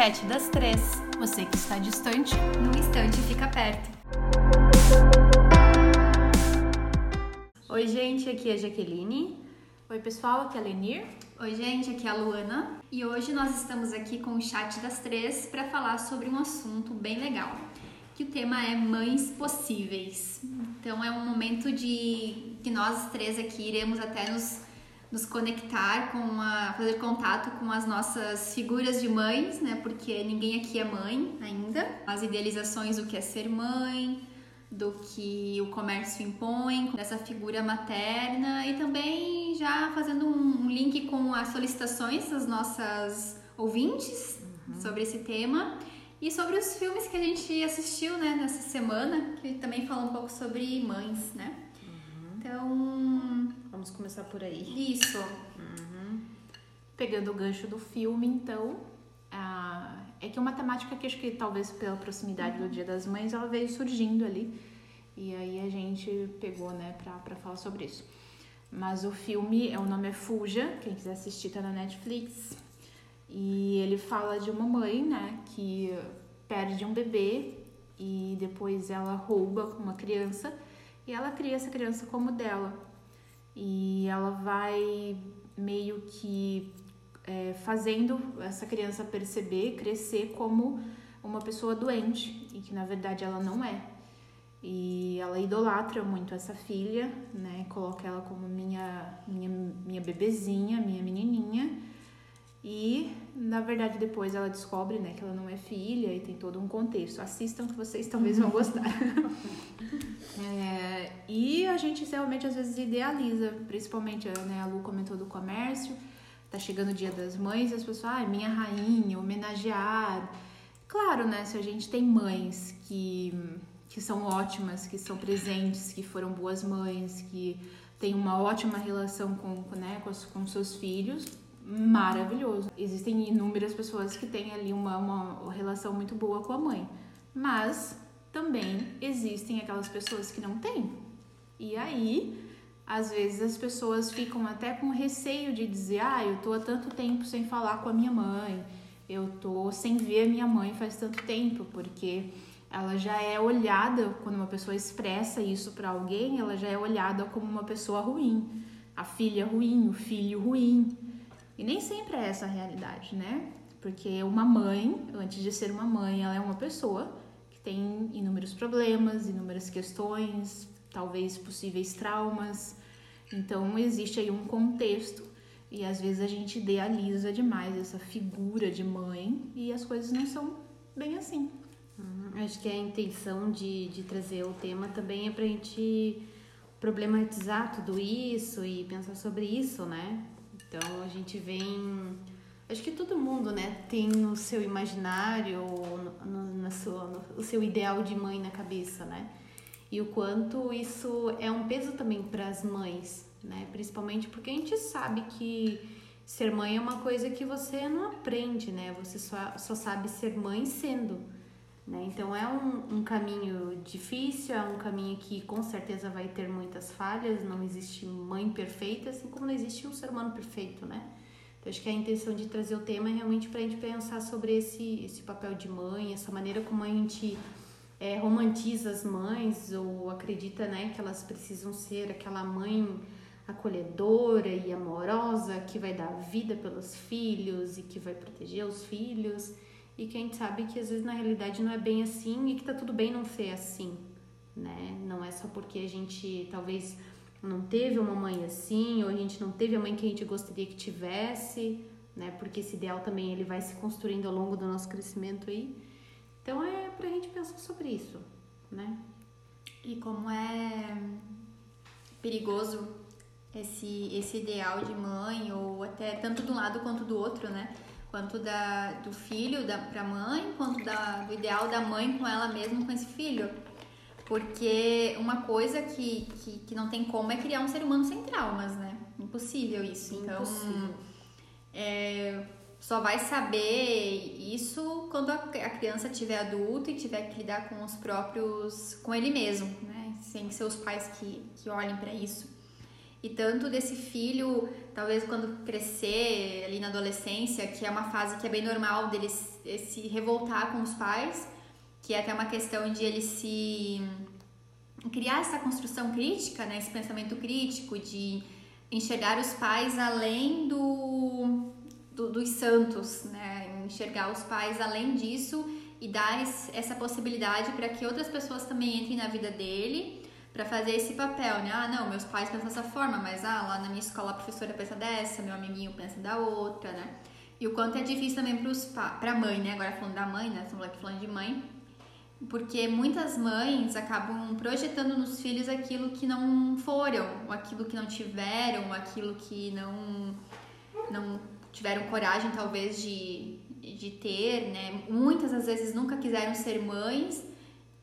Chat das Três. Você que está distante, num instante fica perto. Oi, gente, aqui é a Jaqueline. Oi, pessoal, aqui é a Lenir. Oi, gente, aqui é a Luana. E hoje nós estamos aqui com o Chat das Três para falar sobre um assunto bem legal. Que o tema é mães possíveis. Então é um momento de que nós três aqui iremos até nos nos conectar com a fazer contato com as nossas figuras de mães, né? Porque ninguém aqui é mãe ainda. As idealizações do que é ser mãe, do que o comércio impõe, dessa figura materna e também já fazendo um link com as solicitações das nossas ouvintes uhum. sobre esse tema e sobre os filmes que a gente assistiu, né, nessa semana, que também fala um pouco sobre mães, né? Uhum. Então, Vamos começar por aí. Isso. Uhum. Pegando o gancho do filme, então, ah, é que é uma temática que acho que talvez pela proximidade uhum. do Dia das Mães ela veio surgindo ali. E aí a gente pegou, né, pra, pra falar sobre isso. Mas o filme, o nome é Fuja, quem quiser assistir tá na Netflix. E ele fala de uma mãe, né, que perde um bebê e depois ela rouba uma criança e ela cria essa criança como dela e ela vai meio que é, fazendo essa criança perceber, crescer como uma pessoa doente e que na verdade ela não é. E ela idolatra muito essa filha, né? Coloca ela como minha minha minha bebezinha, minha menininha. E na verdade depois ela descobre, né, que ela não é filha e tem todo um contexto. Assistam que vocês talvez vão gostar. É, e a gente realmente às vezes idealiza, principalmente né, a Lu comentou do comércio, tá chegando o dia das mães e as pessoas, ah, minha rainha, homenagear. Claro, né, se a gente tem mães que, que são ótimas, que são presentes, que foram boas mães, que têm uma ótima relação com, né, com, com seus filhos, maravilhoso. Existem inúmeras pessoas que têm ali uma, uma relação muito boa com a mãe, mas também existem aquelas pessoas que não têm. E aí, às vezes as pessoas ficam até com receio de dizer: "Ah, eu tô há tanto tempo sem falar com a minha mãe, eu tô sem ver a minha mãe faz tanto tempo", porque ela já é olhada quando uma pessoa expressa isso para alguém, ela já é olhada como uma pessoa ruim, a filha ruim, o filho ruim. E nem sempre é essa a realidade, né? Porque uma mãe, antes de ser uma mãe, ela é uma pessoa tem inúmeros problemas, inúmeras questões, talvez possíveis traumas. Então existe aí um contexto e às vezes a gente idealiza demais essa figura de mãe e as coisas não são bem assim. Uhum. Acho que a intenção de, de trazer o tema também é pra gente problematizar tudo isso e pensar sobre isso, né? Então a gente vem Acho que todo mundo, né, tem no seu imaginário, no, no, sua, no, o seu ideal de mãe na cabeça, né? E o quanto isso é um peso também para as mães, né? Principalmente porque a gente sabe que ser mãe é uma coisa que você não aprende, né? Você só, só sabe ser mãe sendo. Né? Então é um, um caminho difícil, é um caminho que com certeza vai ter muitas falhas, não existe mãe perfeita, assim como não existe um ser humano perfeito, né? Então, acho que a intenção de trazer o tema é realmente para a gente pensar sobre esse, esse papel de mãe, essa maneira como a gente é, romantiza as mães ou acredita né, que elas precisam ser aquela mãe acolhedora e amorosa que vai dar vida pelos filhos e que vai proteger os filhos e que a gente sabe que às vezes na realidade não é bem assim e que tá tudo bem não ser assim, né? Não é só porque a gente talvez não teve uma mãe assim, ou a gente não teve a mãe que a gente gostaria que tivesse, né? Porque esse ideal também ele vai se construindo ao longo do nosso crescimento aí. Então é pra gente pensar sobre isso, né? E como é perigoso esse, esse ideal de mãe, ou até tanto de um lado quanto do outro, né? Quanto da, do filho da, pra mãe, quanto da, do ideal da mãe com ela mesma, com esse filho. Porque uma coisa que, que, que, não tem como é criar um ser humano sem traumas, né? Impossível isso. Então, Impossível. É, só vai saber isso quando a, a criança tiver adulto e tiver que lidar com os próprios, com ele mesmo, né? Sem seus pais que, que olhem para isso. E tanto desse filho, talvez quando crescer ali na adolescência, que é uma fase que é bem normal dele se revoltar com os pais, que é até uma questão de ele se criar essa construção crítica, né, esse pensamento crítico de enxergar os pais além do, do dos santos, né, enxergar os pais além disso e dar essa possibilidade para que outras pessoas também entrem na vida dele para fazer esse papel, né? Ah, não, meus pais pensam dessa forma, mas ah, lá na minha escola a professora pensa dessa, meu amiguinho pensa da outra, né? E o quanto é difícil também para a mãe, né? Agora falando da mãe, né? Estamos aqui falando de mãe. Porque muitas mães acabam projetando nos filhos aquilo que não foram, aquilo que não tiveram, aquilo que não, não tiveram coragem, talvez, de, de ter, né? Muitas, às vezes, nunca quiseram ser mães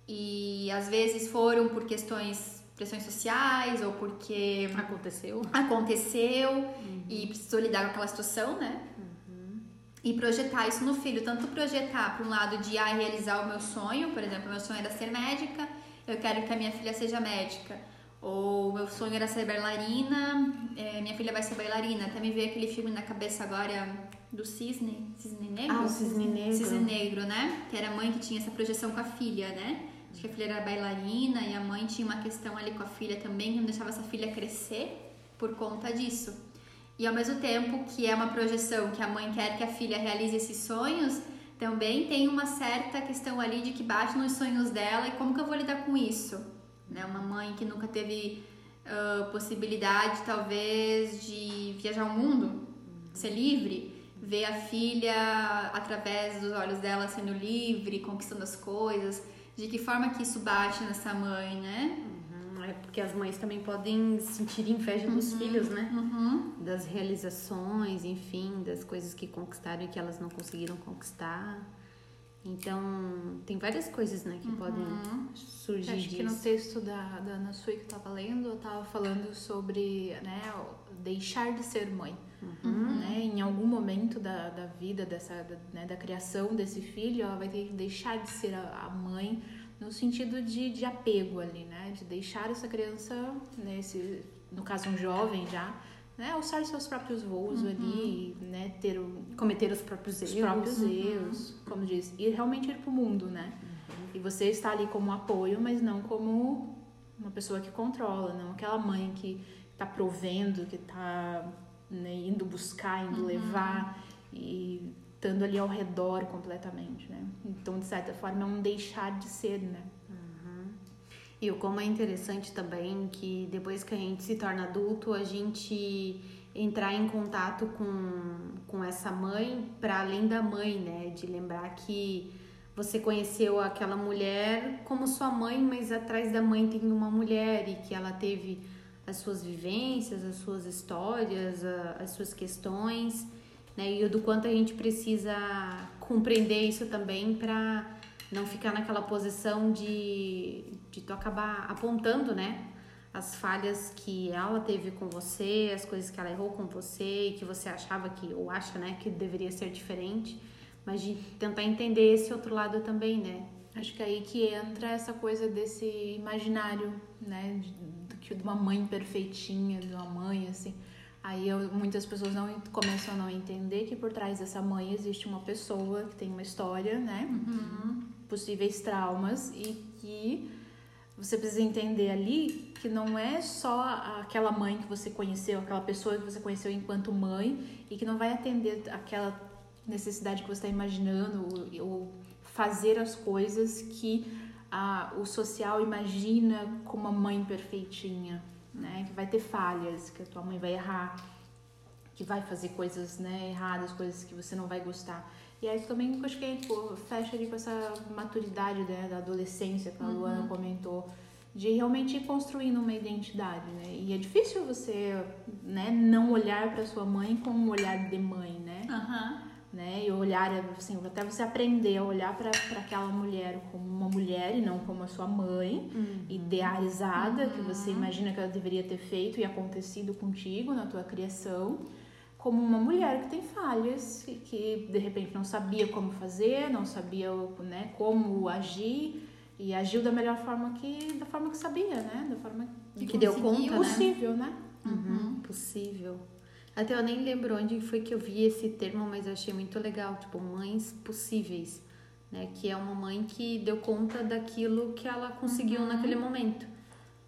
e às vezes foram por questões pressões sociais ou porque aconteceu. Aconteceu uhum. e precisou lidar com aquela situação né? Uhum. e projetar isso no filho. Tanto projetar para um lado de ah, realizar o meu sonho por exemplo meu sonho era ser médica eu quero que a minha filha seja médica ou meu sonho era ser bailarina é, minha filha vai ser bailarina até me veio aquele filme na cabeça agora do cisne cisne negro? Ah o cisne negro. Cisne negro né? Que era a mãe que tinha essa projeção com a filha né Acho que a filha era bailarina e a mãe tinha uma questão ali com a filha também, que não deixava essa filha crescer por conta disso. E ao mesmo tempo que é uma projeção que a mãe quer que a filha realize esses sonhos, também tem uma certa questão ali de que bate nos sonhos dela e como que eu vou lidar com isso? Né? Uma mãe que nunca teve uh, possibilidade, talvez, de viajar o mundo, ser livre, ver a filha através dos olhos dela sendo livre, conquistando as coisas de que forma que isso bate nessa mãe, né? Uhum, é porque as mães também podem sentir inveja dos uhum, filhos, né? Uhum. Das realizações, enfim, das coisas que conquistaram e que elas não conseguiram conquistar. Então, tem várias coisas, né, que podem uhum. surgir Acho disso. que no texto da, da Ana Sui que eu tava lendo, eu tava falando sobre, né, deixar de ser mãe. Uhum. Né? Em algum momento da, da vida, dessa, da, né, da criação desse filho, ela vai ter que deixar de ser a, a mãe no sentido de, de apego ali, né? De deixar essa criança, nesse, né, no caso um jovem já, né, alçar seus próprios voos uhum. ali, né, ter o, cometer os próprios erros, os próprios uhum. erros, como diz, e realmente ir pro mundo, né? Uhum. E você está ali como apoio, mas não como uma pessoa que controla, não aquela mãe que está provendo, que está né, indo buscar, indo uhum. levar e estando ali ao redor completamente, né? Então, de certa forma, é um deixar de ser, né? E como é interessante também que depois que a gente se torna adulto, a gente entrar em contato com, com essa mãe para além da mãe, né? De lembrar que você conheceu aquela mulher como sua mãe, mas atrás da mãe tem uma mulher e que ela teve as suas vivências, as suas histórias, as suas questões, né? E do quanto a gente precisa compreender isso também para não ficar naquela posição de, de tu acabar apontando, né? As falhas que ela teve com você, as coisas que ela errou com você e que você achava que, ou acha, né, que deveria ser diferente, mas de tentar entender esse outro lado também, né? Acho que é aí que entra essa coisa desse imaginário, né? De, que de uma mãe perfeitinha, de uma mãe assim. Aí eu, muitas pessoas não começam a não entender que por trás dessa mãe existe uma pessoa que tem uma história, né? Uhum. Possíveis traumas e que você precisa entender ali que não é só aquela mãe que você conheceu, aquela pessoa que você conheceu enquanto mãe e que não vai atender aquela necessidade que você está imaginando ou, fazer as coisas que o social imagina como uma mãe perfeitinha, né? Que vai ter falhas, que a tua mãe vai errar, que vai fazer coisas né, erradas, coisas que você não vai gostar. E aí também acho que tipo, fecha com essa maturidade né, da adolescência que a Luana uhum. comentou, de realmente ir construindo uma identidade, né? E é difícil você né, não olhar para sua mãe com um olhar de mãe, né? Uhum né? E olhar, assim, até você aprender a olhar para aquela mulher como uma mulher e não como a sua mãe, uhum. idealizada, uhum. que você imagina que ela deveria ter feito e acontecido contigo na tua criação, como uma mulher que tem falhas e que de repente não sabia como fazer, não sabia, né, como agir e agiu da melhor forma que da forma que sabia, né? Da forma que, que deu conta, possível, né? Uhum, possível. Até eu nem lembro onde foi que eu vi esse termo, mas eu achei muito legal, tipo, mães possíveis, né? Que é uma mãe que deu conta daquilo que ela conseguiu Uhum. naquele momento,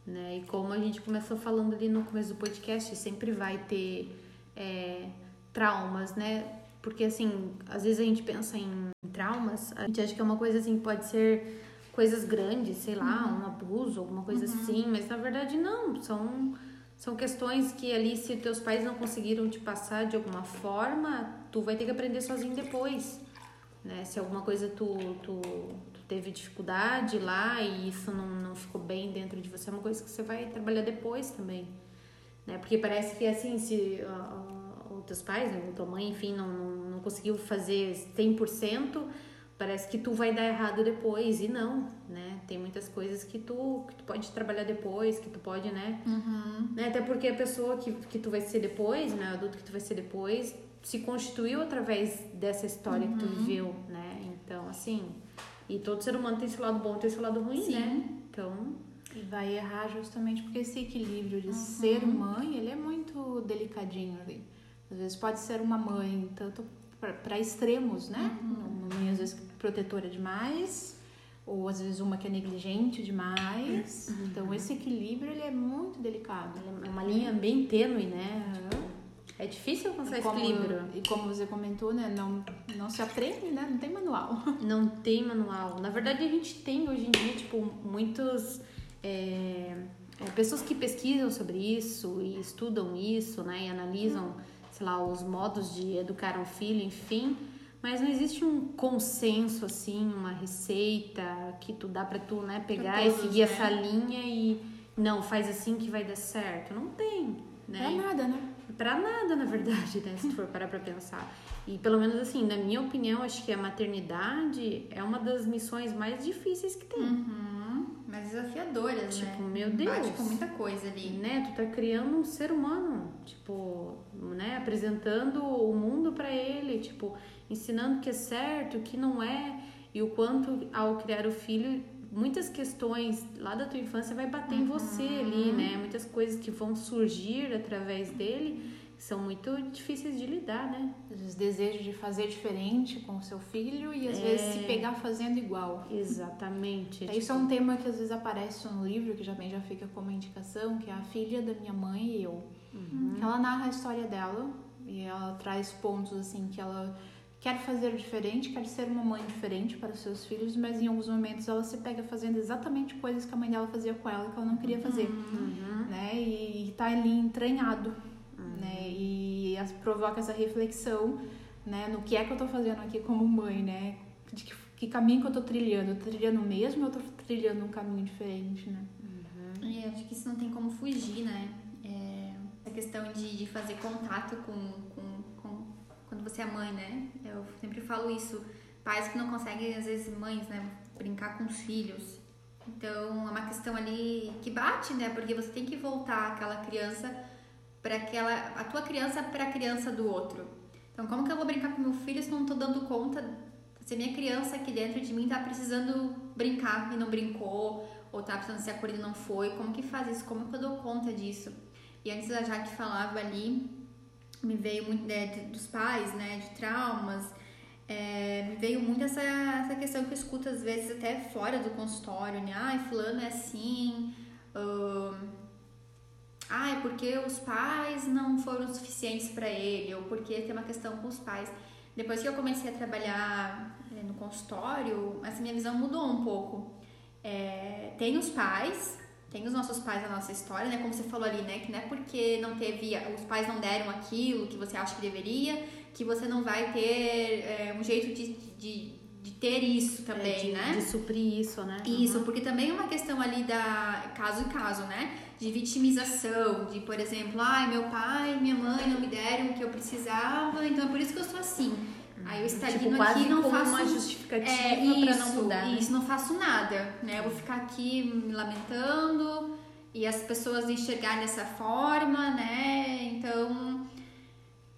né? E como a gente começou falando ali no começo do podcast, sempre vai ter é, traumas, né? Porque assim, às vezes a gente pensa em traumas, a gente acha que é uma coisa assim, pode ser coisas grandes, sei lá, Uhum. um abuso, alguma coisa assim, mas na verdade não, são são questões que ali, se teus pais não conseguiram te passar de alguma forma, tu vai ter que aprender sozinho depois. Né? Se alguma coisa tu, tu, tu teve dificuldade lá e isso não, não ficou bem dentro de você, é uma coisa que você vai trabalhar depois também. Né? Porque parece que assim, se uh, os teus pais, né, ou tua mãe, enfim, não, não, conseguiu fazer 100%, parece que tu vai dar errado depois. E não, né? Tem muitas coisas que tu, que tu pode trabalhar depois, que tu pode, né? Uhum. né? Até porque a pessoa que, que tu vai ser depois, né? O adulto que tu vai ser depois, se constituiu através dessa história que tu viveu, né? Então, assim... E todo ser humano tem esse lado bom e tem esse lado ruim, Sim. né? Então... E vai errar justamente porque esse equilíbrio de ser mãe, ele é muito delicadinho ali. Às vezes pode ser uma mãe tanto para extremos, né? Uma mãe às vezes protetora demais, ou às vezes uma que é negligente demais. Então esse equilíbrio ele é muito delicado. É uma linha bem tênue, né? É difícil alcançar esse equilíbrio. e como você comentou, né? Não, não se aprende, né? Não tem manual. Não tem manual. Na verdade, a gente tem hoje em dia, tipo, muitos... é, é, pessoas que pesquisam sobre isso e estudam isso, né? E analisam, sei lá, os modos de educar um filho, enfim. Mas não existe um consenso, assim, uma receita que tu dá pra tu, né? Pegar e todos, seguir né? essa linha e... Não, faz assim que vai dar certo. Não tem, né? É nada, né? Pra nada, na verdade, né? Se tu for parar pra pensar. E pelo menos assim, na minha opinião, acho que a maternidade é uma das missões mais difíceis que tem. Uhum. Mas desafiadoras, Tipo, né? meu Deus. Bate com muita coisa ali. Né? Tu tá criando um ser humano, tipo, né? Apresentando o mundo pra ele, tipo, ensinando o que é certo, o que não é. E o quanto, ao criar o filho, muitas questões lá da tua infância vai bater em você ali, né? Muitas coisas que vão surgir através dele são muito difíceis de lidar, né? Às vezes desejo de fazer diferente com o seu filho e às É. vezes se pegar fazendo igual. Exatamente. É, Isso é um tema que às vezes aparece no livro, que já bem já fica como indicação, que é a filha da minha mãe e eu. Ela narra a história dela e ela traz pontos assim que ela quer fazer diferente, quer ser uma mãe diferente para os seus filhos, mas em alguns momentos ela se pega fazendo exatamente coisas que a mãe dela fazia com ela que ela não queria fazer, Uhum. né? E, e tá ali entranhado, né? E as- provoca essa reflexão, né? No que é que eu tô fazendo aqui como mãe, né? De que, que caminho que eu tô trilhando? Eu tô trilhando o mesmo ou eu tô trilhando um caminho diferente, né? E eu acho que isso não tem como fugir, né? É, essa questão de, de fazer contato com, com, com quando você é mãe, né? Eu sempre falo isso. Pais que não conseguem, às vezes, mães, né? Brincar com os filhos. Então, é uma questão ali que bate, né? Porque você tem que voltar aquela criança para aquela a tua criança para a criança do outro. Então, como que eu vou brincar com meu filho se não tô dando conta se a minha criança aqui dentro de mim tá precisando brincar e não brincou, ou tá precisando ser acolhida e não foi, como que faz isso? Como que eu dou conta disso? E antes a Jaque falava ali, me veio muito né, dos pais, né, de traumas, é, me veio muito essa, essa questão que eu escuto às vezes até fora do consultório, né? Ai, fulano é assim, ahn, ai, porque os pais não foram suficientes para ele, ou porque tem uma questão com os pais. Depois que eu comecei a trabalhar eh, no consultório, essa minha visão mudou um pouco. É, tem os pais, tem os nossos pais na nossa história, né? Como você falou ali, né? Que não é porque não teve, os pais não deram aquilo que você acha que deveria, que você não vai ter é, um jeito de, de, de ter isso também, É, de, né? de suprir isso, né? Isso, porque também é uma questão ali da caso em caso, né? De vitimização, de, por exemplo, ai, meu pai e minha mãe não me deram o que eu precisava, então é por isso que eu sou assim. Aí eu estagno Tipo, quase aqui não como faço uma justificativa é, isso, não mudar. né? Isso, não faço nada, né? Eu vou ficar aqui me lamentando e as pessoas enxergarem dessa forma, né? Então,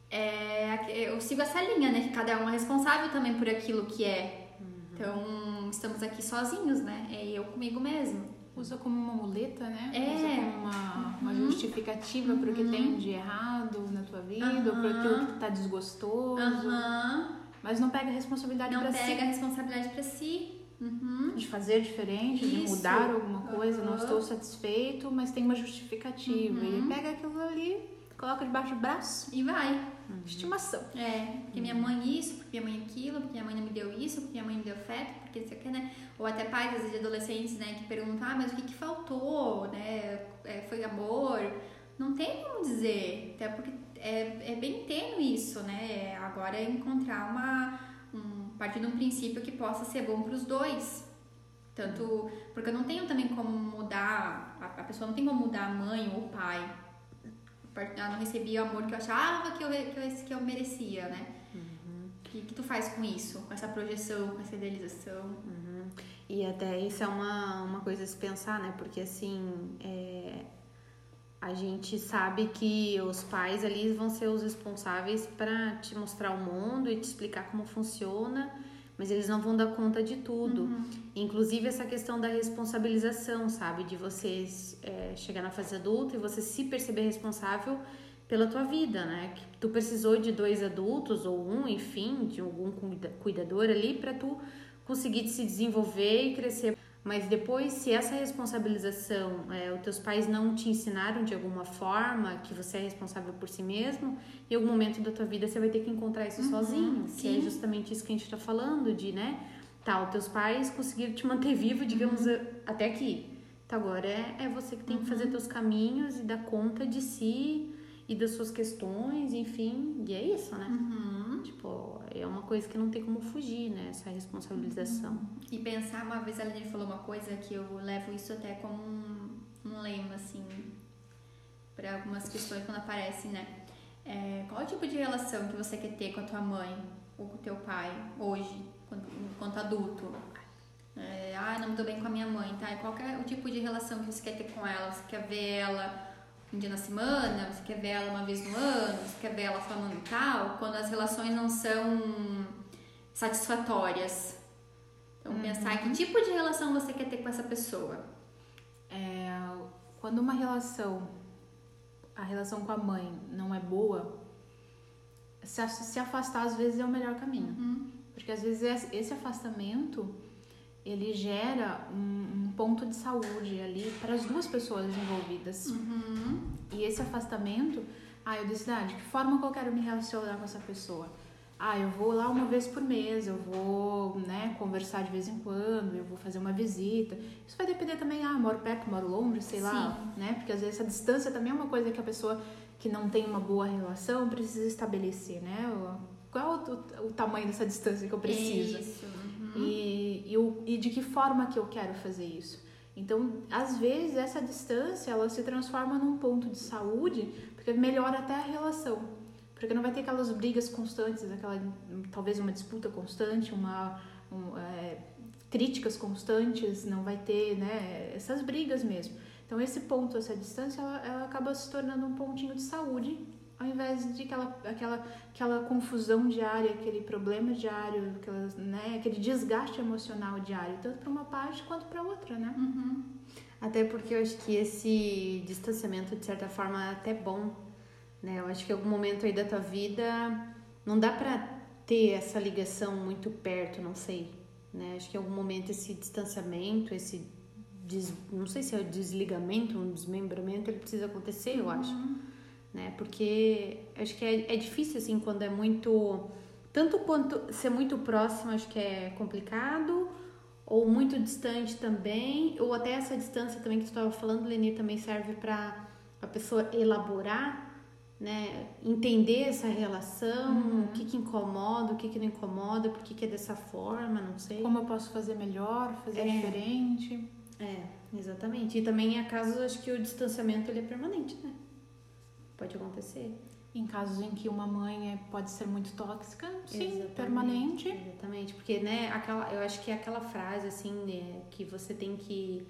é, eu sigo essa linha, né? Que cada um é responsável também por aquilo que é. Uhum. Então, estamos aqui sozinhos, né? É eu comigo mesmo. Usa como uma muleta, né? É. Usa como uma, uma Uhum. justificativa pro que Uhum. tem de errado na tua vida, ou Aham. pro aquilo que tá desgostoso. Aham. Mas não pega a responsabilidade Não pra pega a responsabilidade pra si. Uhum. si. De fazer diferente, de Isso. mudar alguma coisa, não Aham. estou satisfeito, mas tem uma justificativa. Uhum. E ele pega aquilo ali, coloca debaixo do braço. E vai. Estimação. É, porque minha mãe isso, porque minha mãe aquilo, porque minha mãe não me deu isso, porque minha mãe me deu afeto, porque isso aqui, né? Ou até pais, às vezes, de adolescentes, né, que perguntam, ah, mas o que que faltou, né? É, foi amor? Não tem como dizer, até porque é, é bem tênue isso, né? Agora é encontrar uma... Um, partir de um princípio que possa ser bom para os dois. Tanto... Porque eu não tenho também como mudar... A, a pessoa não tem como mudar a mãe ou o pai. Não recebia o amor que eu achava que eu, que eu, que eu merecia, né? O que, que tu faz com isso? Com essa projeção, com essa idealização? Uhum. E até isso é uma, uma coisa a se pensar, né? Porque assim, é, a gente sabe que os pais ali vão ser os responsáveis para te mostrar o mundo e te explicar como funciona, mas eles não vão dar conta de tudo. Inclusive essa questão da responsabilização, sabe? De você é, chegar na fase adulta e você se perceber responsável pela tua vida, né? Que tu precisou de dois adultos ou um, enfim, de algum cuida- cuidador ali para tu conseguir se desenvolver e crescer. Mas depois, se essa responsabilização, é, os teus pais não te ensinaram de alguma forma que você é responsável por si mesmo, em algum momento da tua vida você vai ter que encontrar isso sozinho. Que é sim. justamente isso que a gente tá falando, de, né? Tá, os teus pais conseguiram te manter vivo, digamos, a- até aqui. Então agora é, é você que tem que fazer teus caminhos e dar conta de si e das suas questões, enfim. E é isso, né? Uhum. Tipo, é uma coisa que não tem como fugir, né? Essa responsabilização. E pensar, uma vez a Aline falou uma coisa que eu levo isso até como um, um lema, assim, para algumas questões quando aparecem, né? É, qual o tipo de relação que você quer ter com a tua mãe ou com o teu pai hoje, enquanto adulto? É, ah, não me dou bem com a minha mãe, tá? E qual é o tipo de relação que você quer ter com ela? Você quer ver ela um dia na semana? Você quer ver ela uma vez no ano? Você quer ver ela falando e tal? Quando as relações não são satisfatórias. Então, pensar que tipo de relação você quer ter com essa pessoa. É, quando uma relação, a relação com a mãe não é boa, se, se afastar às vezes é o melhor caminho. Porque às vezes esse- esse afastamento ele gera um, um ponto de saúde ali para as duas pessoas envolvidas. E esse afastamento, ah, eu decidi, ah, de que forma que eu quero me relacionar com essa pessoa? Ah, eu vou lá uma vez por mês, eu vou, né, conversar de vez em quando, eu vou fazer uma visita. Isso vai depender também, ah, moro perto, moro longe, sei lá, né? Porque às vezes essa distância também é uma coisa que a pessoa que não tem uma boa relação precisa estabelecer, né? Qual o, o- o tamanho dessa distância que eu preciso? Isso. E, e, o- e de que forma que eu quero fazer isso. Então, às vezes, essa distância ela se transforma num ponto de saúde, porque melhora até a relação. Porque não vai ter aquelas brigas constantes, aquela talvez uma disputa constante, uma um, é, críticas constantes, não vai ter né, essas brigas mesmo. Então, esse ponto, essa distância, ela, ela acaba se tornando um pontinho de saúde, ao invés de aquela, aquela, aquela confusão diária, aquele problema diário, aquelas, né, aquele desgaste emocional diário, tanto para uma parte quanto para outra, né? Até porque eu acho que esse distanciamento, de certa forma, é até bom, né? Eu acho que em algum momento aí da tua vida não dá pra ter essa ligação muito perto, não sei, né? Acho que em algum momento esse distanciamento, esse des... não sei se é o desligamento, um desmembramento, ele precisa acontecer, eu acho, né? Porque acho que é, é difícil assim quando é muito tanto quanto ser muito próximo, acho que é complicado ou muito distante também, ou até essa distância também que tu estava falando, Leni, também serve para a pessoa elaborar, né, entender essa relação, o que que incomoda, o que que não incomoda, por que que é dessa forma, não sei. Como eu posso fazer melhor, fazer É. diferente. É, exatamente. E também há casos, acho que o distanciamento ele é permanente, né? Pode acontecer. Em casos em que uma mãe é- pode ser muito tóxica, sim, Exatamente, permanente. Exatamente, porque né, aquela, eu acho que é aquela frase assim, né, que você tem que.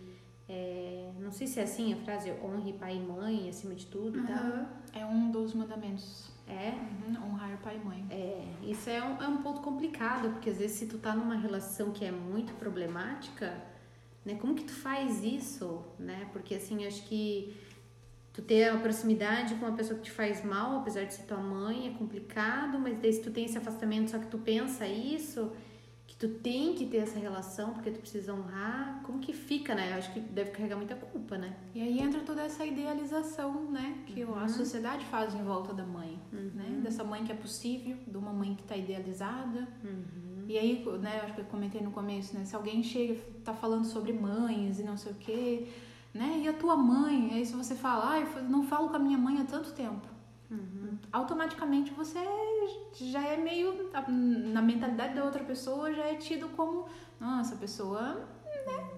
é, não sei se é assim a frase, honre pai e mãe acima de tudo tal. Aham. É um dos mandamentos. É, Uhum, honrar pai e mãe. é, isso é um, é um ponto complicado, porque às vezes se tu tá numa relação que é muito problemática, né? Como que tu faz isso, né? Porque assim, acho que tu ter a proximidade com uma pessoa que te faz mal, apesar de ser tua mãe, é complicado, mas daí se tu tem esse afastamento, só que tu pensa isso, que tu tem que ter essa relação, porque tu precisa honrar, como que fica, né? Eu acho que deve carregar muita culpa, né? E aí entra toda essa idealização, né? Que Uhum. a sociedade faz em volta da mãe, né? Uhum. Dessa mãe que é possível, de uma mãe que está idealizada. Uhum. E aí, né, acho que eu comentei no começo, né? Se alguém chega e tá falando sobre mães e não sei o quê, né? E a tua mãe? Aí se você fala, ai, eu não falo com a minha mãe há tanto tempo. Uhum. Automaticamente você já é meio, na mentalidade da outra pessoa, já é tido como, nossa, a pessoa, né?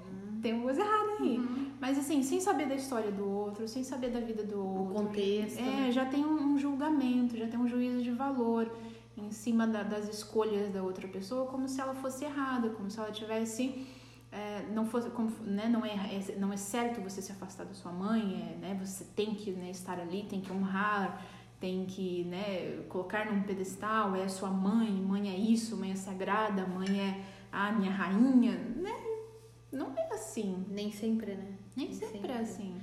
Tem uma coisa errada aí. Uhum. Mas assim, sem saber da história do outro, sem saber da vida do O outro. contexto. É, já tem um, um julgamento, já tem um juízo de valor em cima da- das escolhas da outra pessoa, como se ela fosse errada, como se ela tivesse. É, não fosse como, né, não, é, é- não é certo você se afastar da sua mãe, é, né, você tem que né, estar ali, tem que honrar, tem que né, colocar num pedestal, é sua mãe, mãe é isso, mãe é sagrada, mãe é a minha rainha, né? Não é assim, Nem sempre, né? nem sempre é assim.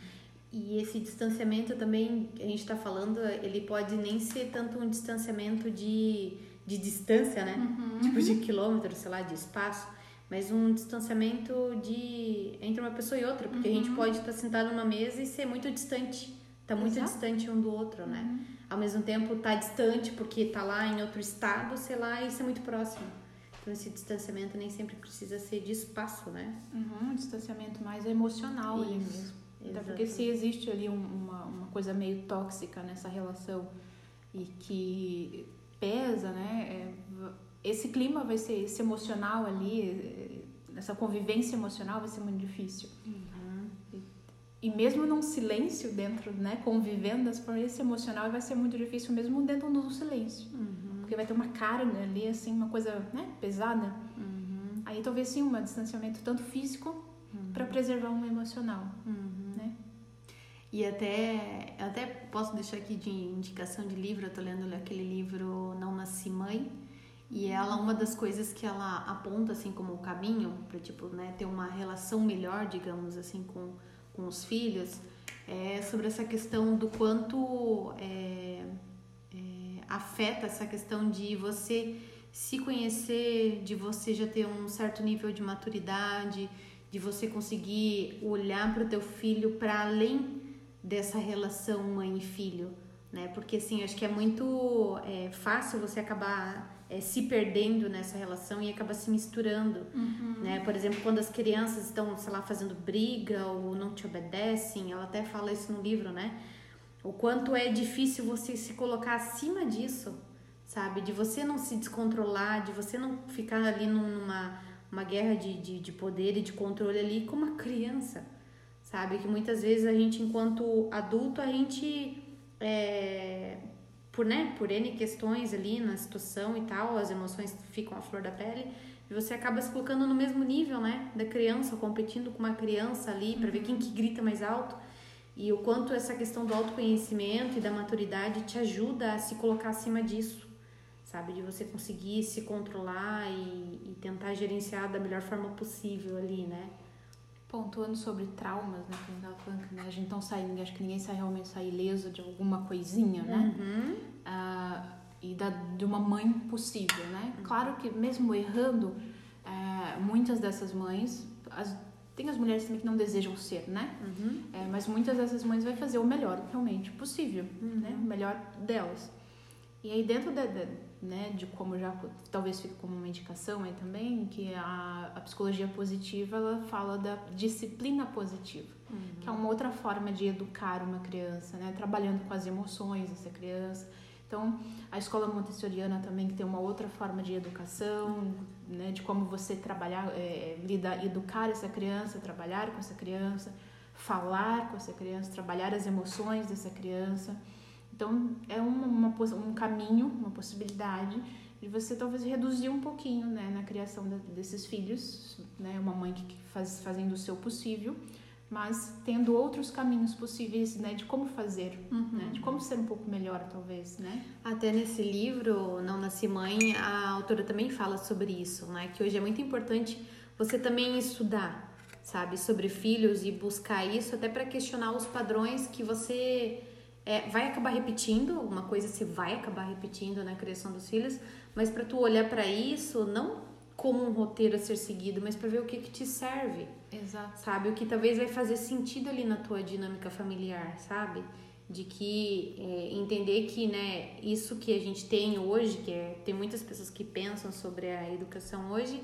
E esse distanciamento também, a gente está falando, ele pode nem ser tanto um distanciamento de, de distância, né? Uhum. Tipo de quilômetros, sei lá, de espaço. Mas um distanciamento de entre uma pessoa e outra. Porque a gente pode estar sentado numa mesa e ser muito distante. Tá muito Exato. distante um do outro, né? Ao mesmo tempo tá distante porque tá lá em outro estado, sei lá, e ser muito próximo. Então esse distanciamento nem sempre precisa ser de espaço, né? Uhum, um distanciamento mais emocional ali Isso, mesmo. Até porque se existe ali um- uma, uma coisa meio tóxica nessa relação e que pesa, né? é, esse clima vai ser, esse emocional ali, essa convivência emocional vai ser muito difícil. E, e mesmo num silêncio dentro, né? Convivendo, forma, esse emocional vai ser muito difícil mesmo dentro do silêncio. Porque vai ter uma carga ali, assim, uma coisa né, pesada. Aí talvez sim um distanciamento tanto físico para preservar um emocional, né? E até, até posso deixar aqui de indicação de livro, eu tô lendo aquele livro Não Nasci Mãe, e ela, uma das coisas que ela aponta, assim, como o caminho para, tipo, né, ter uma relação melhor, digamos assim, com, com os filhos, é sobre essa questão do quanto é, é, afeta essa questão de você se conhecer, de você já ter um certo nível de maturidade, de você conseguir olhar para o teu filho para além dessa relação mãe e filho, né? Porque assim, acho que é muito é, fácil você acabar é, se perdendo nessa relação e acaba se misturando, né? Por exemplo, quando as crianças estão, sei lá, fazendo briga ou não te obedecem, ela até fala isso no livro, né? O quanto é difícil você se colocar acima disso, sabe? De você não se descontrolar, de você não ficar ali num- numa uma guerra de, de, de poder e de controle ali com uma criança, sabe? Que muitas vezes a gente, enquanto adulto, a gente, é, por, né, por N questões ali na situação e tal, as emoções ficam à flor da pele, e você acaba se colocando no mesmo nível, né, da criança, competindo com uma criança ali para ver quem que grita mais alto. E o quanto essa questão do autoconhecimento e da maturidade te ajuda a se colocar acima disso, sabe? De você conseguir se controlar e, e tentar gerenciar da melhor forma possível ali, né? Pontuando sobre traumas, né? Que a gente tava falando que né, a gente não sai, acho que ninguém sai realmente sai ileso de alguma coisinha, né? Uhum. Ah, e da, de uma mãe possível, né? Claro que mesmo errando, ah, muitas dessas mães, as, tem as mulheres também que não desejam ser, né? Uhum. É, mas muitas dessas mães vai fazer o melhor realmente possível, né? O melhor delas. E aí dentro da, da- né, de como já talvez fique como uma indicação aí também, que a, a psicologia positiva ela fala da disciplina positiva, que é uma outra forma de educar uma criança, né? Trabalhando com as emoções dessa criança. Então, a escola montessoriana também que tem uma outra forma de educação, né, de como você trabalhar, é, lidar, educar essa criança, trabalhar com essa criança, falar com essa criança, trabalhar as emoções dessa criança. Então, é uma, uma um caminho, uma possibilidade de você talvez reduzir um pouquinho né, na criação da- desses filhos, né, uma mãe que faz fazendo o seu possível, mas tendo outros caminhos possíveis né, de como fazer, né, de como ser um pouco melhor, talvez, né? Até nesse livro, Não Nasci Mãe, a autora também fala sobre isso, né? Que hoje é muito importante você também estudar, sabe, sobre filhos e buscar isso até para questionar os padrões que você é, vai acabar repetindo, alguma coisa você vai acabar repetindo na criação dos filhos, mas para tu olhar para isso não como um roteiro a ser seguido, mas para ver o que que te serve. Exato. Sabe, o que talvez vai fazer sentido ali na tua dinâmica familiar, sabe? De que é, entender que, né, isso que a gente tem hoje, que é, tem muitas pessoas que pensam sobre a educação hoje,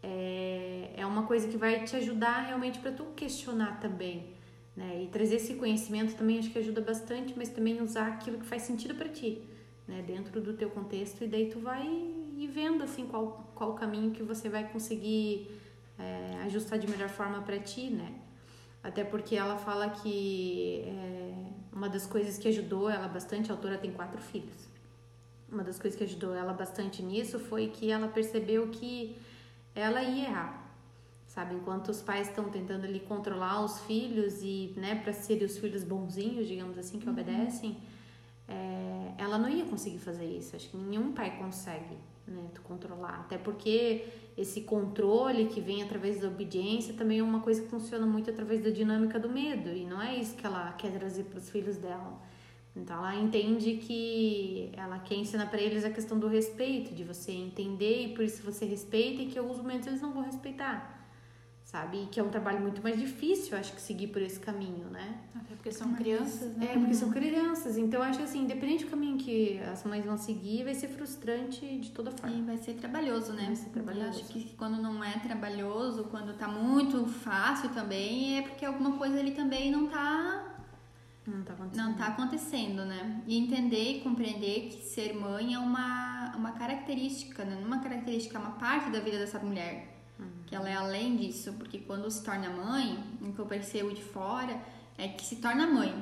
é, é uma coisa que vai te ajudar realmente para tu questionar também, né? E trazer esse conhecimento também acho que ajuda bastante, mas também usar aquilo que faz sentido para ti, né? Dentro do teu contexto e daí tu vai ir vendo assim qual qual o caminho que você vai conseguir é, ajustar de melhor forma para ti, né? Até porque ela fala que é, uma das coisas que ajudou ela bastante, a autora tem quatro filhos. Uma das coisas que ajudou ela bastante nisso foi que ela percebeu que ela ia errar, sabe? Enquanto os pais estão tentando ali controlar os filhos e, né, para serem os filhos bonzinhos, digamos assim, que uhum. obedecem, é, ela não ia conseguir fazer isso. Acho que nenhum pai consegue, né, controlar. Até porque esse controle que vem através da obediência também é uma coisa que funciona muito através da dinâmica do medo e não é isso que ela quer trazer para os filhos dela. Então ela entende que ela quer ensinar para eles a questão do respeito, de você entender e por isso você respeita e que em alguns momentos eles não vão respeitar. Sabe? E que é um trabalho muito mais difícil, acho que seguir por esse caminho, né? Até porque são crianças, né? É, porque são crianças. Então acho assim, independente do caminho que as mães vão seguir, vai ser frustrante de toda forma. E vai ser trabalhoso, né? Vai ser trabalhoso. Eu acho que quando não é trabalhoso, quando tá muito fácil também, é porque alguma coisa ali também não tá não tá acontecendo. Não tá acontecendo, né? E entender e compreender que ser mãe é uma, uma característica, né? Não é uma característica, é uma parte da vida dessa mulher. Uhum. Que ela é além disso, porque quando se torna mãe, o que eu percebo de fora é que se torna mãe.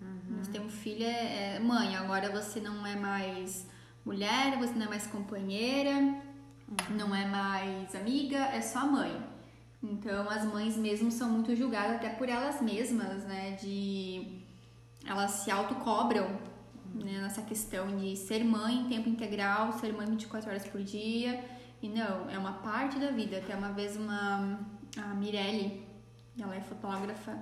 Uhum. Você tem um filho, é, é mãe, agora você não é mais mulher, você não é mais companheira, uhum. não é mais amiga, é só mãe. Então as mães mesmo são muito julgadas até por elas mesmas, né? De elas se autocobram né, nessa questão de ser mãe em tempo integral, ser mãe 24 horas por dia. E não, é uma parte da vida. Até uma vez uma a Mirelle, ela é fotógrafa,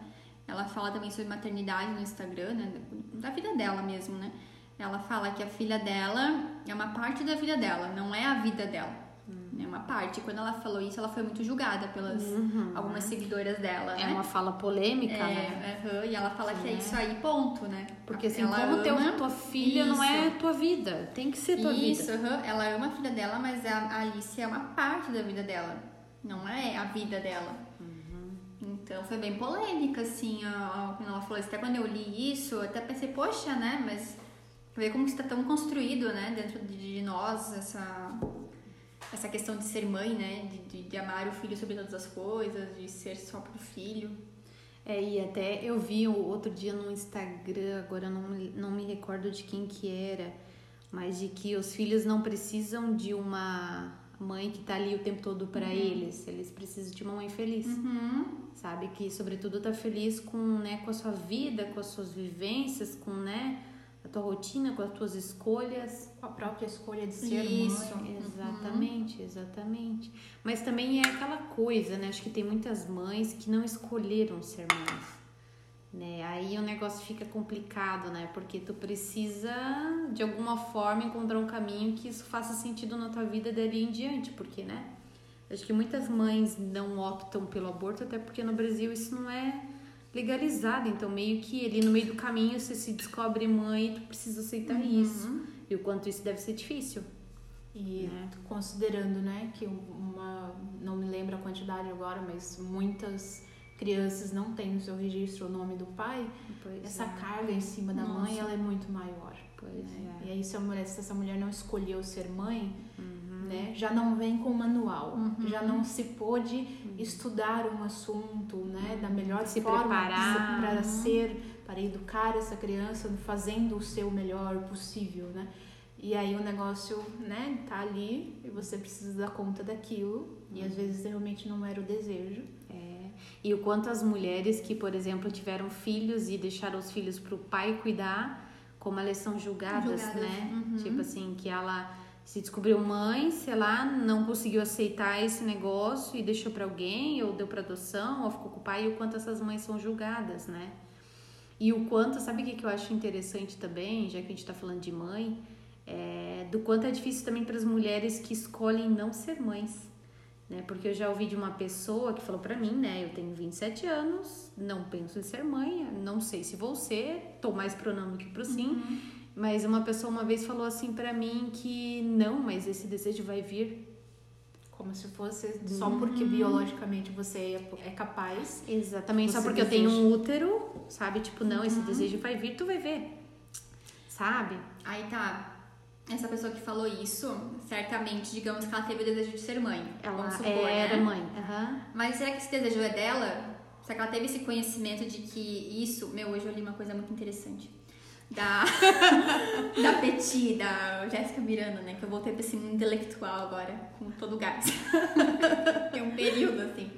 ela fala também sobre maternidade no Instagram, né, da vida dela mesmo, né? Ela fala que a filha dela é uma parte da vida dela, não é a vida dela. É uma parte. Quando ela falou isso, ela foi muito julgada pelas uhum. algumas seguidoras dela, É né? uma fala polêmica, é, né? Uhum, e ela fala que é isso aí, ponto, né? Porque assim, ela como teu, tua filha isso. não é tua vida, tem que ser tua isso, vida. Uhum. Ela ama a filha dela, mas a Alice é uma parte da vida dela, não é a vida dela. Uhum. Então foi bem polêmica, assim, quando ela falou isso. Até quando eu li isso, eu até pensei, poxa, né? Mas ver como está tão construído, né, dentro de nós, essa essa questão de ser mãe, né? De, de, de, amar o filho sobre todas as coisas, de ser só pro filho. É, e até eu vi outro dia no Instagram, agora não, não me recordo de quem que era, mas de que os filhos não precisam de uma mãe que tá ali o tempo todo para uhum. eles, eles precisam de uma mãe feliz. Uhum. Sabe? Que sobretudo tá feliz com, né, com a sua vida, com as suas vivências, com, né, a tua rotina, com as tuas escolhas. Com a própria escolha de ser Isso, mãe. Exatamente, uhum. exatamente. Mas também é aquela coisa, né? Acho que tem muitas mães que não escolheram ser mães. Né? Aí o negócio fica complicado, né? Porque tu precisa, de alguma forma, encontrar um caminho que isso faça sentido na tua vida dali em diante, porque, né? Acho que muitas mães não optam pelo aborto, até porque no Brasil isso não é legalizada. Então, meio que ali no meio do caminho você se descobre mãe e tu precisa aceitar uhum. isso. E o quanto isso deve ser difícil. E né? considerando, né, que uma. Não me lembro a quantidade agora, mas muitas crianças não têm no seu registro o nome do pai, pois essa é. carga em cima da Nossa. mãe ela é muito maior. Pois né? é. E aí, se, a mulher, se essa mulher não escolheu ser mãe, Uhum. né, já não vem com manual, Uhum. já não se pôde estudar um assunto né, da melhor Se forma preparar. para ser, para educar essa criança, fazendo o seu melhor possível, né? E aí o negócio, né, tá ali e você precisa dar conta daquilo e às vezes realmente não era o desejo. É. E o quanto as mulheres que, por exemplo, tiveram filhos e deixaram os filhos para o pai cuidar, como elas são julgadas, Julgadas, né? uhum. Tipo assim, que ela se descobriu mãe, sei lá, não conseguiu aceitar esse negócio e deixou para alguém, ou deu para adoção, ou ficou com o pai, e o quanto essas mães são julgadas, né? E o quanto, sabe o que, eu acho interessante também, já que a gente tá falando de mãe, é, do quanto é difícil também para as mulheres que escolhem não ser mães. Né? Porque eu já ouvi de uma pessoa que falou para mim, né? Eu tenho 27 anos, não penso em ser mãe, não sei se vou ser, tô mais pro não do que pro sim. Uhum. Mas uma pessoa uma vez falou assim para mim que não, mas esse desejo vai vir. Como se fosse só uhum. porque biologicamente você é capaz. Exatamente, só porque deseja. eu tenho um útero, sabe? Tipo, não, uhum. esse desejo vai vir, tu vai ver. Sabe? Aí tá. Essa pessoa que falou isso, certamente, digamos que ela teve o desejo de ser mãe. Ela supor, era né? mãe. Uhum. Mas será que esse desejo é dela? Será que ela teve esse conhecimento de que isso. Meu, hoje eu li uma coisa muito interessante da, da Petit, da Jéssica Miranda, né? Que eu voltei pra esse mundo intelectual agora, com todo o gás. Tem um período assim.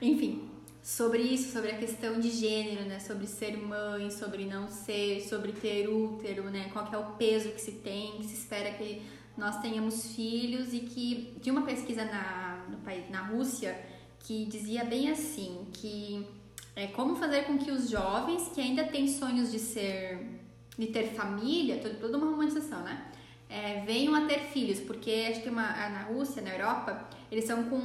Enfim, sobre isso, sobre a questão de gênero, né? Sobre ser mãe, sobre não ser, sobre ter útero, né? Qual que é o peso que se tem, que se espera que nós tenhamos filhos e que tinha uma pesquisa na, no país, na Rússia que dizia bem assim, que é como fazer com que os jovens que ainda têm sonhos de ser de ter família, toda uma romantização, né? É, venham a ter filhos, porque acho que uma, na Rússia, na Europa, eles são com,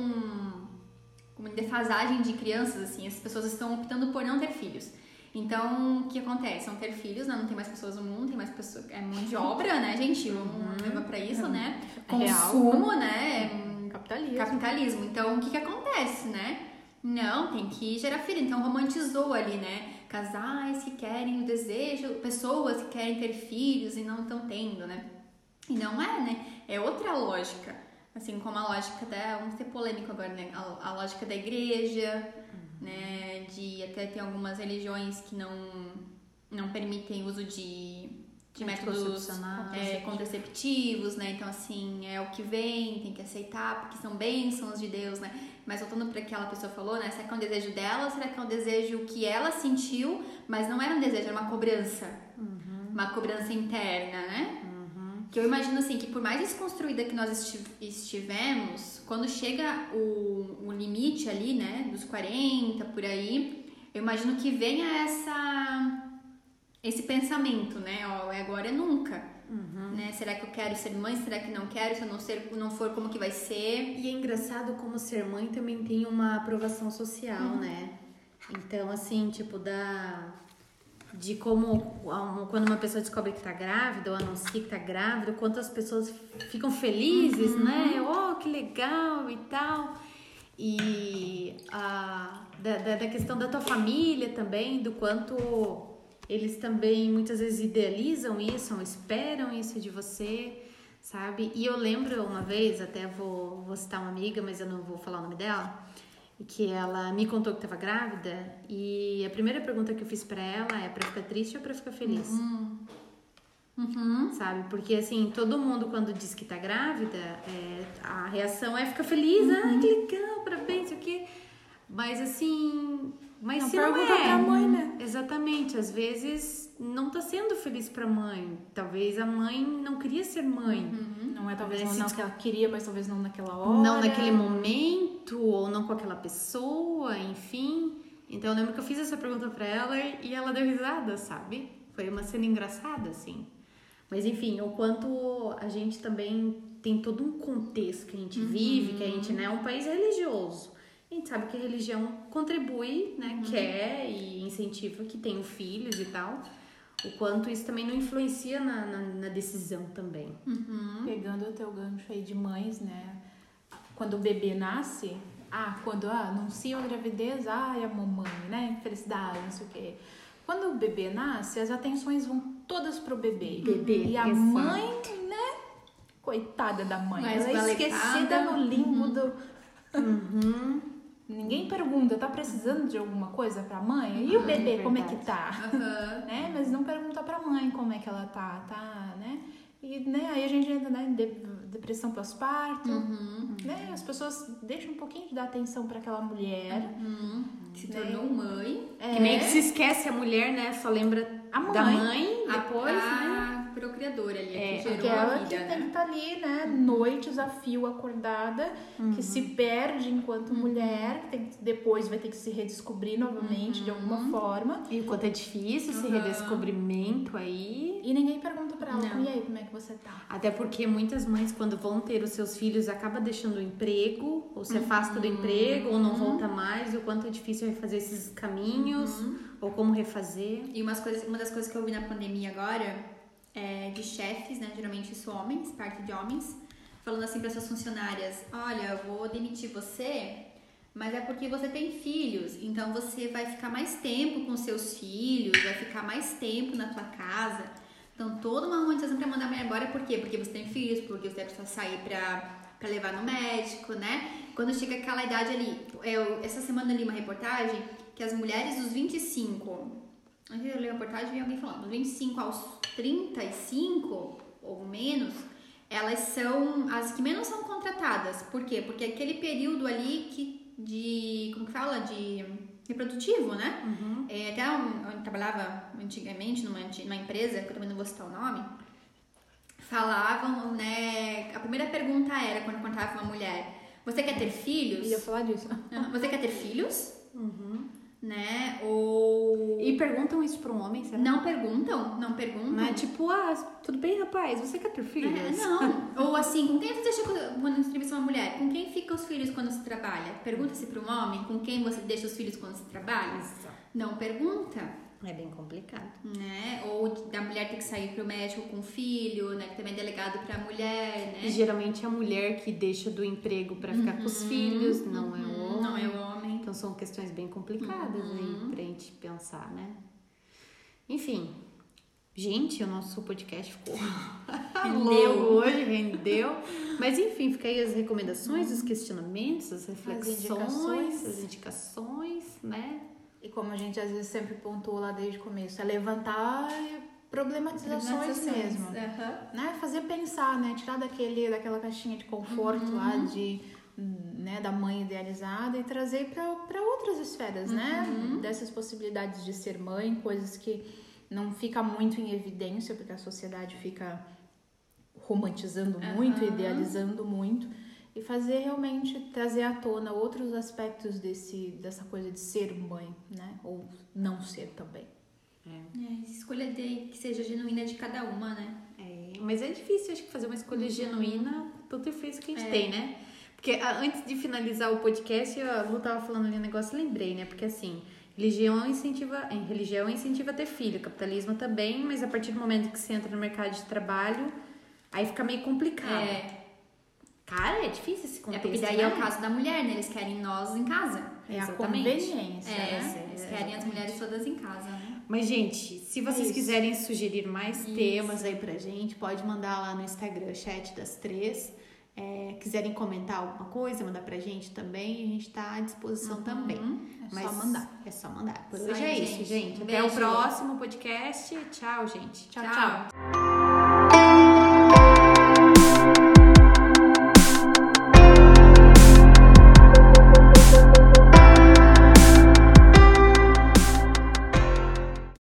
com uma defasagem de crianças, assim, as pessoas estão optando por não ter filhos. Então, o que acontece? Vão ter filhos, né? não tem mais pessoas no mundo, tem mais pessoas. É mão de obra, né, gente? Vamos uhum. levar pra isso, né? Consumo, Real. né? Capitalismo. Capitalismo. Então, o que que acontece, né? Não, tem que gerar filho. Então, romantizou ali, né? Casais que querem o desejo, pessoas que querem ter filhos e não estão tendo, né? E não é, né? É outra lógica. Assim como a lógica da. Vamos ser polêmico agora, né? A, a lógica da igreja, uhum. né? De até tem algumas religiões que não, não permitem uso de, de métodos é, contraceptivos, né? Então, assim, é o que vem, tem que aceitar, porque são bênçãos de Deus, né? Mas voltando para aquela pessoa falou, né? Será que é um desejo dela ou será que é um desejo que ela sentiu, mas não era um desejo, era uma cobrança? Uhum. Uma cobrança interna, né? Uhum. Que eu imagino assim, que por mais desconstruída que nós estivemos, quando chega o, o limite ali, né? Dos 40, por aí, eu imagino que venha essa esse pensamento, né? Ó, é agora é nunca. Uhum. Né? Será que eu quero ser mãe? Será que não quero? Se eu não, ser, não for, como que vai ser? E é engraçado como ser mãe também tem uma aprovação social, uhum. né? Então, assim, tipo, da... De como quando uma pessoa descobre que tá grávida ou anuncia que tá grávida, quantas pessoas ficam felizes, uhum. né? Oh, que legal e tal. E a, da, da, da questão da tua família também, do quanto eles também muitas vezes idealizam isso, esperam isso de você, sabe? E eu lembro uma vez, até vou, vou citar uma amiga, mas eu não vou falar o nome dela, que ela me contou que estava grávida e a primeira pergunta que eu fiz para ela é para ficar triste ou para ficar feliz? Uhum. Uhum. Sabe? Porque assim, todo mundo quando diz que tá grávida, é, a reação é ficar feliz, uhum. ah, que legal, parabéns, o que. Mas assim, mas não se pergunta não é, pra mãe, né? Exatamente. Às vezes não tá sendo feliz pra mãe. Talvez a mãe não queria ser mãe. Uhum. Não é talvez não, não que ela queria, mas talvez não naquela hora. Não naquele momento, ou não com aquela pessoa, enfim. Então eu lembro que eu fiz essa pergunta pra ela e ela deu risada, sabe? Foi uma cena engraçada, assim. Mas enfim, o quanto a gente também tem todo um contexto que a gente uhum. vive, que a gente né, é um país religioso a gente sabe que a religião contribui, né, uhum. quer e incentiva que tenham filhos e tal. O quanto isso também não influencia na, na, na decisão também. Uhum. Pegando o teu gancho aí de mães, né? Quando o bebê nasce, ah, quando ah, anunciam a gravidez, ah, é a mamãe, né? Felicidade, não sei o quê. Quando o bebê nasce, as atenções vão todas pro bebê. Bebê. E a exato. mãe, né? Coitada da mãe. Mas ela é esquecida no limbo uhum. do. Uhum. Ninguém pergunta, tá precisando de alguma coisa pra mãe? E o bebê, é como é que tá? Uhum. né? Mas não pergunta pra mãe como é que ela tá, tá, né? E né, aí a gente entra né, em depressão pós-parto, uhum. né? As pessoas deixam um pouquinho de dar atenção para aquela mulher. Uhum. Se né? tornou mãe. É. Que meio que se esquece a mulher, né? Só lembra a mãe, da mãe depois, a, né? A criadora ali, É, que gerou Aquela a que vida, tem que né? estar ali, né, noites a fio acordada, que se perde enquanto mulher, que tem que- depois vai ter que se redescobrir novamente de alguma forma. E o quanto é difícil esse redescobrimento aí. E ninguém pergunta pra ela, Não. e aí, como é que você tá? Até porque muitas mães, quando vão ter os seus filhos, acaba deixando o emprego, ou se afasta do emprego, ou não volta mais, e o quanto é difícil refazer esses caminhos, ou como refazer. E umas coisas, uma das coisas que eu vi na pandemia agora é de chefes, né? Geralmente isso homens, parte de homens, falando assim para suas funcionárias: olha, eu vou demitir você, mas é porque você tem filhos, então você vai ficar mais tempo com seus filhos, vai ficar mais tempo na tua casa. Então toda uma romantização pra mandar a mulher embora, por quê? Porque você tem filhos, porque você precisa sair pra, pra levar no médico, né? Quando chega aquela idade ali, eu, essa semana eu li uma reportagem que as mulheres dos 25 Antes eu li a reportagem vi alguém falando, dos 25 aos 35 ou menos, elas são as que menos são contratadas. Por quê? Porque aquele período ali que de, como que fala, de reprodutivo, né? É, até um, eu trabalhava antigamente numa, numa empresa, que eu também não vou citar o nome, falavam, né, a primeira pergunta era quando contratava uma mulher, você quer ter filhos? Eu ia falar disso. Você quer ter filhos? Né? Ou E perguntam isso para um homem, será? não perguntam, não perguntam. É tipo, ah, tudo bem, rapaz, você quer ter filhos? É, não. Ou assim, com quem você deixa quando entrevista uma mulher? Com quem ficam os filhos quando se trabalha? Pergunta-se para um homem com quem você deixa os filhos quando se trabalha? Não pergunta, É bem complicado. né? Ou da mulher ter que sair pro médico com o filho, né? Que também é delegado pra mulher, E né? geralmente é a mulher que deixa do emprego para ficar com os filhos, não é o homem. Não é o homem. Então são questões bem complicadas aí pra gente pensar, né? Enfim, gente, o nosso podcast ficou Rendeu. longo hoje, rendeu. Mas enfim, fica aí as recomendações, os questionamentos, as reflexões, indicações. as indicações, né? E como a gente às vezes sempre pontuou lá desde o começo, é levantar problematizações mesmo. Aham. né, fazer pensar, né, tirar daquele daquela caixinha de conforto lá de né, da mãe idealizada e trazer para outras esferas, né, dessas possibilidades de ser mãe, coisas que não fica muito em evidência porque a sociedade fica romantizando muito, idealizando muito e fazer realmente trazer à tona outros aspectos desse dessa coisa de ser mãe, né, ou não ser também. É, escolha de, que seja genuína de cada uma, né? É, mas é difícil, acho que fazer uma escolha genuína pro difícil que a gente tem, né? Porque ah, antes de finalizar o podcast, a Lu tava falando ali um negócio, lembrei, né? Porque assim, religião incentiva, em religião incentiva a ter filho, capitalismo também, mas a partir do momento que você entra no mercado de trabalho, aí fica meio complicado. É, Cara, é difícil esse é contexto. porque daí né? é o caso da mulher, né? Eles querem nós em casa. É a Exatamente. conveniência, É, né? eles querem as mulheres todas em casa, né? Mas, gente, se vocês Isso. quiserem sugerir mais Isso. temas aí pra gente, pode mandar lá no Instagram, chat das três. É, quiserem comentar alguma coisa, mandar pra gente também, a gente tá à disposição também. É só mandar. É só mandar. Por Isso hoje aí, é isso, gente. gente. Um Até o próximo podcast. Tchau, gente. tchau. Tchau. tchau.